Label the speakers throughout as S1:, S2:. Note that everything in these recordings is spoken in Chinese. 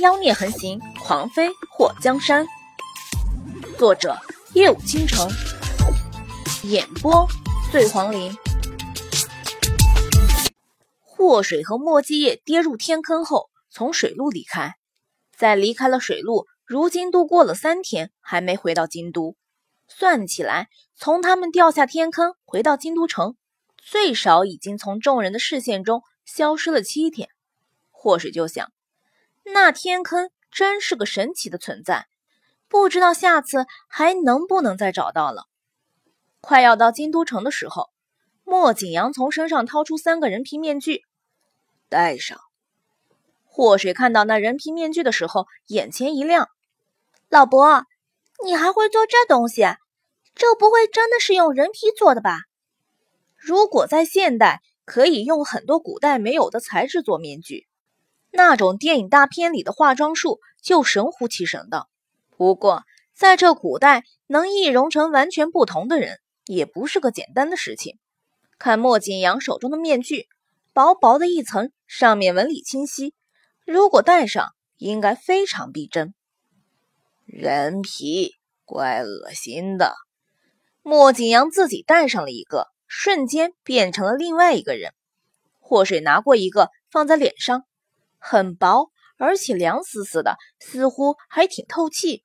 S1: 妖孽横行，狂妃祸江山。作者：夜舞倾城，演播：醉黄林。祸水和墨迹叶跌入天坑后，从水路离开。在离开了水路，如今都过了三天，还没回到京都。算起来，从他们掉下天坑回到京都城，最少已经从众人的视线中消失了七天。祸水就想，那天坑真是个神奇的存在，不知道下次还能不能再找到了。快要到京都城的时候，莫景阳从身上掏出三个人皮面具，戴上。祸水看到那人皮面具的时候，眼前一亮：“
S2: 老伯，你还会做这东西？这不会真的是用人皮做的吧？
S1: 如果在现代，可以用很多古代没有的材质做面具。”那种电影大片里的化妆术就神乎其神的。不过，在这古代，能易容成完全不同的人，也不是个简单的事情。看莫景阳手中的面具，薄薄的一层，上面纹理清晰，如果戴上，应该非常逼真。
S3: 人皮，怪恶心的。
S1: 莫景阳自己戴上了一个，瞬间变成了另外一个人。祸水拿过一个，放在脸上。很薄，而且凉丝丝的，似乎还挺透气。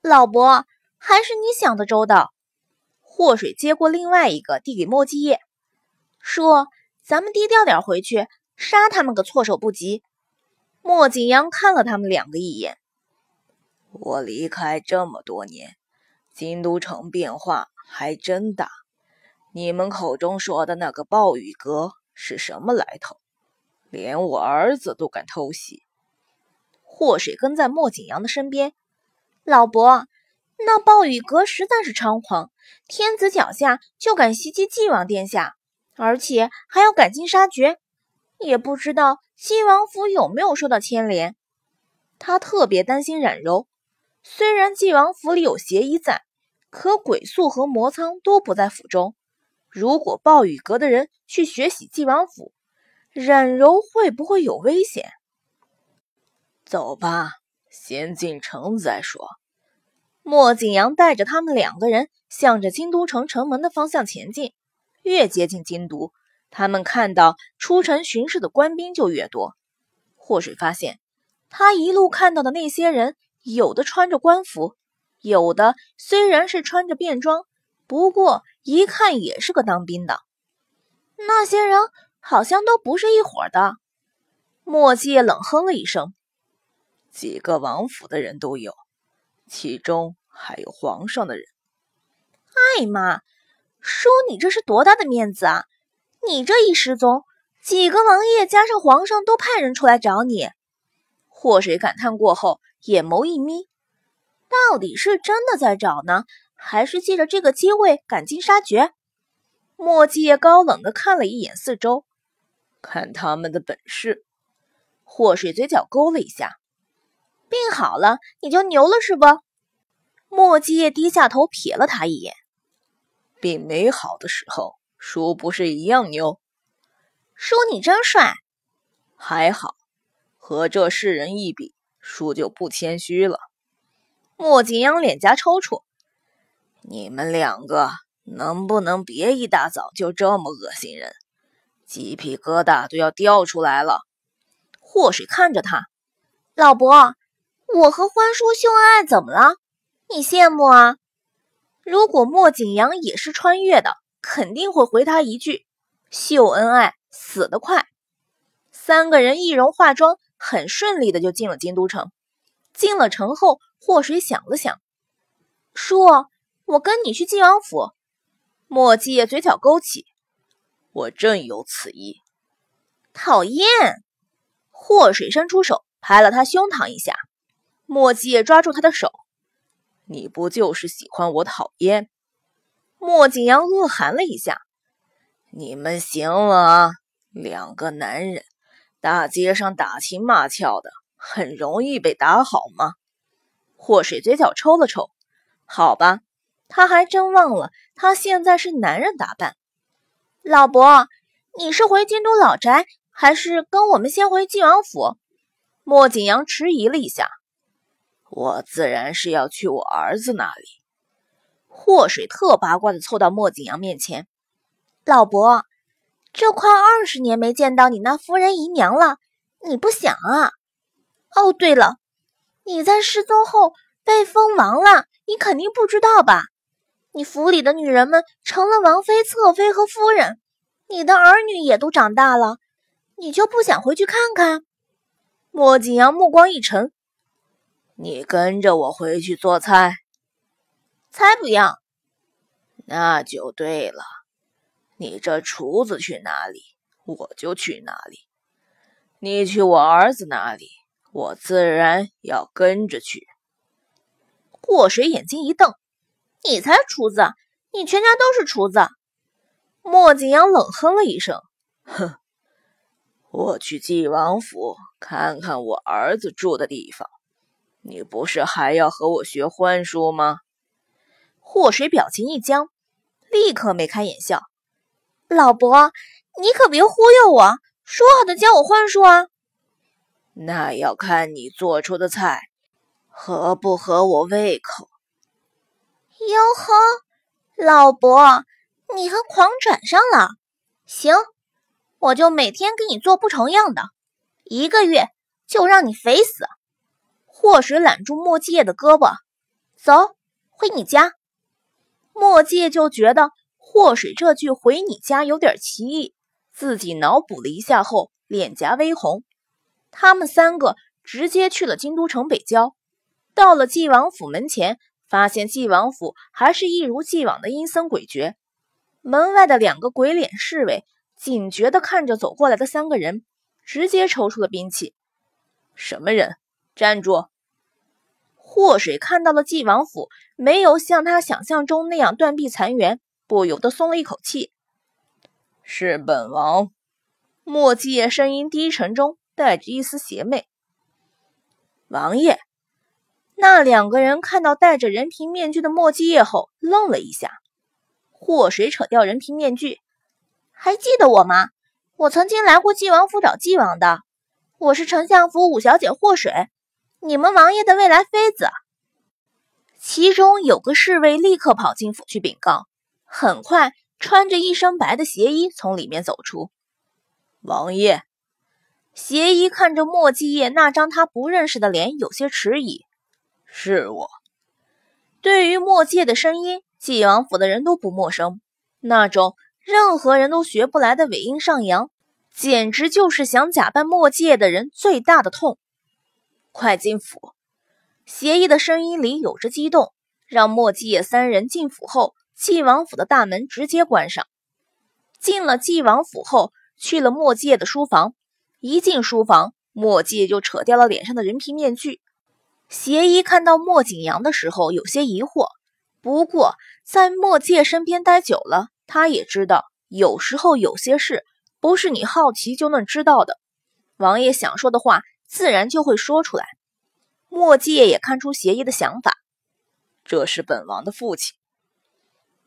S2: 老伯，还是你想的周到。
S1: 祸水接过另外一个，递给墨迹叶，
S2: 说：“咱们低调点回去，杀他们个措手不及。”
S1: 莫景阳看了他们两个一眼。
S3: 我离开这么多年，京都城变化还真大。你们口中说的那个暴雨阁是什么来头？连我儿子都敢偷袭。
S1: 祸水跟在莫景阳的身边。
S2: 老伯，那暴雨阁实在是猖狂，天子脚下就敢袭击晋王殿下，而且还要赶尽杀绝。也不知道晋王府有没有受到牵连。
S1: 他特别担心冉柔。虽然晋王府里有邪医在，可鬼宿和魔苍都不在府中。如果暴雨阁的人去血洗晋王府，冉柔会不会有危险？
S3: 走吧，先进城再说。
S1: 莫景阳带着他们两个人向着京都城城门的方向前进。越接近京都，他们看到出城巡视的官兵就越多。祸水发现，他一路看到的那些人，有的穿着官服，有的虽然是穿着便装，不过一看也是个当兵的。
S2: 那些人。好像都不是一伙的。
S1: 墨迹冷哼了一声：“
S3: 几个王府的人都有，其中还有皇上的人。”
S2: 哎妈，叔，你这是多大的面子啊！你这一失踪，几个王爷加上皇上都派人出来找你。
S1: 祸水感叹过后，眼眸一眯：“到底是真的在找呢，还是借着这个机会赶尽杀绝？”墨迹高冷的看了一眼四周。
S3: 看他们的本事，
S1: 祸水嘴角勾了一下。
S2: 病好了，你就牛了是不？
S1: 墨迹业低下头瞥了他一眼。
S3: 病没好的时候，叔不是一样牛？
S2: 叔你真帅。
S3: 还好，和这世人一比，叔就不谦虚了。
S1: 莫景阳脸颊抽搐。
S3: 你们两个能不能别一大早就这么恶心人？鸡皮疙瘩都要掉出来了。
S1: 祸水看着他，
S2: 老伯，我和欢叔秀恩爱怎么了？你羡慕啊？
S1: 如果莫景阳也是穿越的，肯定会回他一句：秀恩爱，死得快。三个人易容化妆，很顺利的就进了京都城。进了城后，祸水想了想，
S2: 叔，我跟你去晋王府。
S1: 墨迹也嘴角勾起。
S3: 我正有此意。
S1: 讨厌！祸水伸出手拍了他胸膛一下，墨迹也抓住他的手。
S3: 你不就是喜欢我讨厌？
S1: 莫景阳恶寒了一下。
S3: 你们行了，两个男人，大街上打情骂俏的，很容易被打好吗？
S1: 祸水嘴角抽了抽。好吧，他还真忘了，他现在是男人打扮。
S2: 老伯，你是回京都老宅，还是跟我们先回晋王府？
S1: 莫景阳迟疑了一下：“
S3: 我自然是要去我儿子那里。”
S1: 祸水特八卦的凑到莫景阳面前：“
S2: 老伯，这快二十年没见到你那夫人姨娘了，你不想啊？哦，对了，你在失踪后被封王了，你肯定不知道吧？你府里的女人们成了王妃、侧妃和夫人，你的儿女也都长大了，你就不想回去看看？”
S1: 莫景阳目光一沉：“
S3: 你跟着我回去做菜？”
S2: 才不要！
S3: 那就对了。你这厨子去哪里，我就去哪里。你去我儿子那里，我自然要跟着去。
S1: 祸水眼睛一瞪：“
S2: 你才厨子！你全家都是厨子！”
S1: 莫景阳冷哼了一声：“
S3: 哼，我去纪王府看看我儿子住的地方。你不是还要和我学幻术吗？”
S1: 祸水表情一僵，立刻眉开眼笑：“
S2: 老伯，你可别忽悠我，说好的教我幻术啊！”
S3: 那要看你做出的菜合不合我胃口。
S2: 哟呵，老伯，你和狂转上了。行，我就每天给你做不重样的，一个月就让你肥死。
S1: 祸水揽住莫继业的胳膊：“
S2: 走，回你家。”
S1: 莫界就觉得祸水这句“回你家”有点奇异，自己脑补了一下后，脸颊微红。他们三个直接去了京都城北郊，到了纪王府门前，发现纪王府还是一如既往的阴森诡谲。门外的两个鬼脸侍卫警觉地看着走过来的三个人，直接抽出了兵器。
S3: 什么人？站住！
S1: 祸水看到了纪王府没有像他想象中那样断壁残垣，不由得松了一口气。
S3: 是本王。
S1: 莫继业声音低沉中带着一丝邪魅。
S3: 王爷，
S1: 那两个人看到戴着人皮面具的莫继业后愣了一下。祸水扯掉人皮面具，
S2: 还记得我吗？我曾经来过纪王府找纪王的，我是丞相府五小姐祸水。你们王爷的未来妃子，
S1: 其中有个侍卫立刻跑进府去禀告。很快，穿着一身白的鞋衣从里面走出。
S3: 王爷，
S1: 鞋衣看着莫继业那张他不认识的脸，有些迟疑。
S3: 是我。
S1: 对于墨界的声音，纪王府的人都不陌生。那种任何人都学不来的尾音上扬，简直就是想假扮墨界的人最大的痛。快进府！邪医的声音里有着激动。让墨继业三人进府后，纪王府的大门直接关上。进了纪王府后，去了墨界的书房。一进书房，墨界就扯掉了脸上的人皮面具。邪医看到莫景阳的时候有些疑惑，不过在莫继业身边待久了，他也知道有时候有些事不是你好奇就能知道的。王爷想说的话。自然就会说出来。莫继业也看出邪医的想法，
S3: 这是本王的父亲。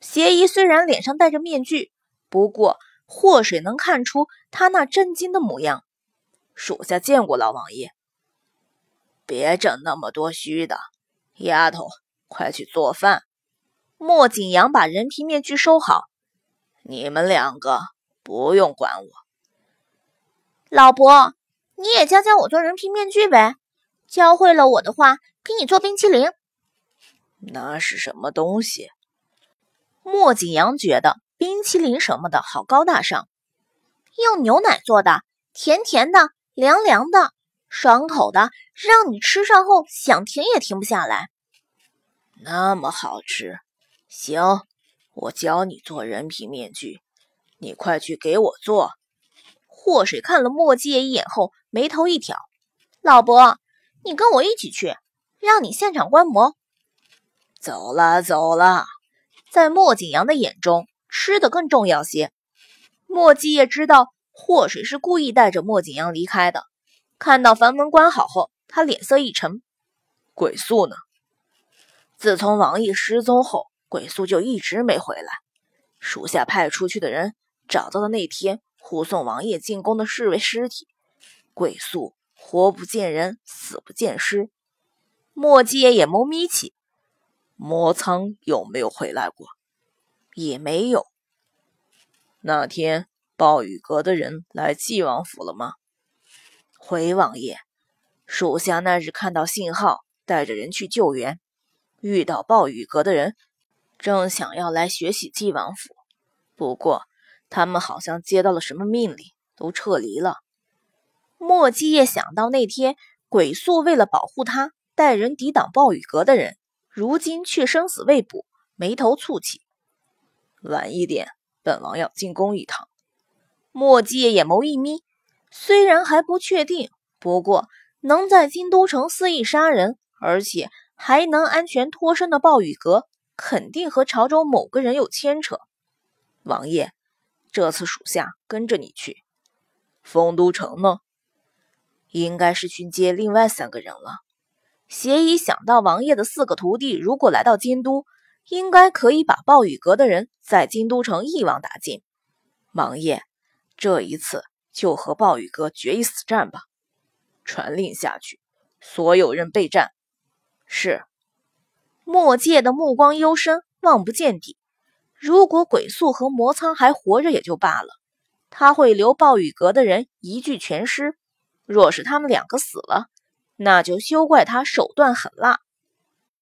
S1: 邪医虽然脸上戴着面具，不过祸水能看出他那震惊的模样。
S3: 属下见过老王爷。别整那么多虚的，丫头，快去做饭。
S1: 莫景阳把人皮面具收好。
S3: 你们两个不用管我，
S2: 老伯。你也教教我做人皮面具呗，教会了我的话，给你做冰淇淋。
S3: 那是什么东西？
S1: 莫景阳觉得冰淇淋什么的好高大上，
S2: 用牛奶做的，甜甜的，凉凉的，爽口的，让你吃上后想停也停不下来。
S3: 那么好吃，行，我教你做人皮面具，你快去给我做。
S1: 祸水看了莫继业一眼后，眉头一挑：“
S2: 老伯，你跟我一起去，让你现场观摩。”
S3: 走了，走了。
S1: 在莫景阳的眼中，吃的更重要些。莫继业知道祸水是故意带着莫景阳离开的。看到房门关好后，他脸色一沉：“
S3: 鬼宿呢？自从王爷失踪后，鬼宿就一直没回来。属下派出去的人找到的那天。”护送王爷进宫的侍卫尸体，鬼宿活不见人，死不见尸。
S1: 墨迹叶眼眸眯起，
S3: 魔苍有没有回来过？
S1: 也没有。
S3: 那天暴雨阁的人来纪王府了吗？
S1: 回王爷，属下那日看到信号，带着人去救援，遇到暴雨阁的人，正想要来学习纪王府，不过他们好像接到了什么命令，都撤离了。莫继业想到那天鬼宿为了保护他。带人抵挡暴雨阁的人，如今却生死未卜，眉头蹙起。
S3: 晚一点，本王要进宫一趟。
S1: 墨迹眼眸一眯，虽然还不确定，不过能在京都城肆意杀人，而且还能安全脱身的暴雨阁，肯定和朝中某个人有牵扯。王爷，这次属下跟着你去。
S3: 丰都城呢？
S1: 应该是去接另外三个人了。协议想到王爷的四个徒弟如果来到京都，应该可以把暴雨阁的人在京都城一网打尽。王爷，这一次就和暴雨阁决一死战吧！
S3: 传令下去，所有人备战。
S1: 是。墨界的目光幽深，望不见底。如果鬼宿和魔苍还活着也就罢了，他会留暴雨阁的人一具全尸。若是他们两个死了，那就休怪他手段狠辣。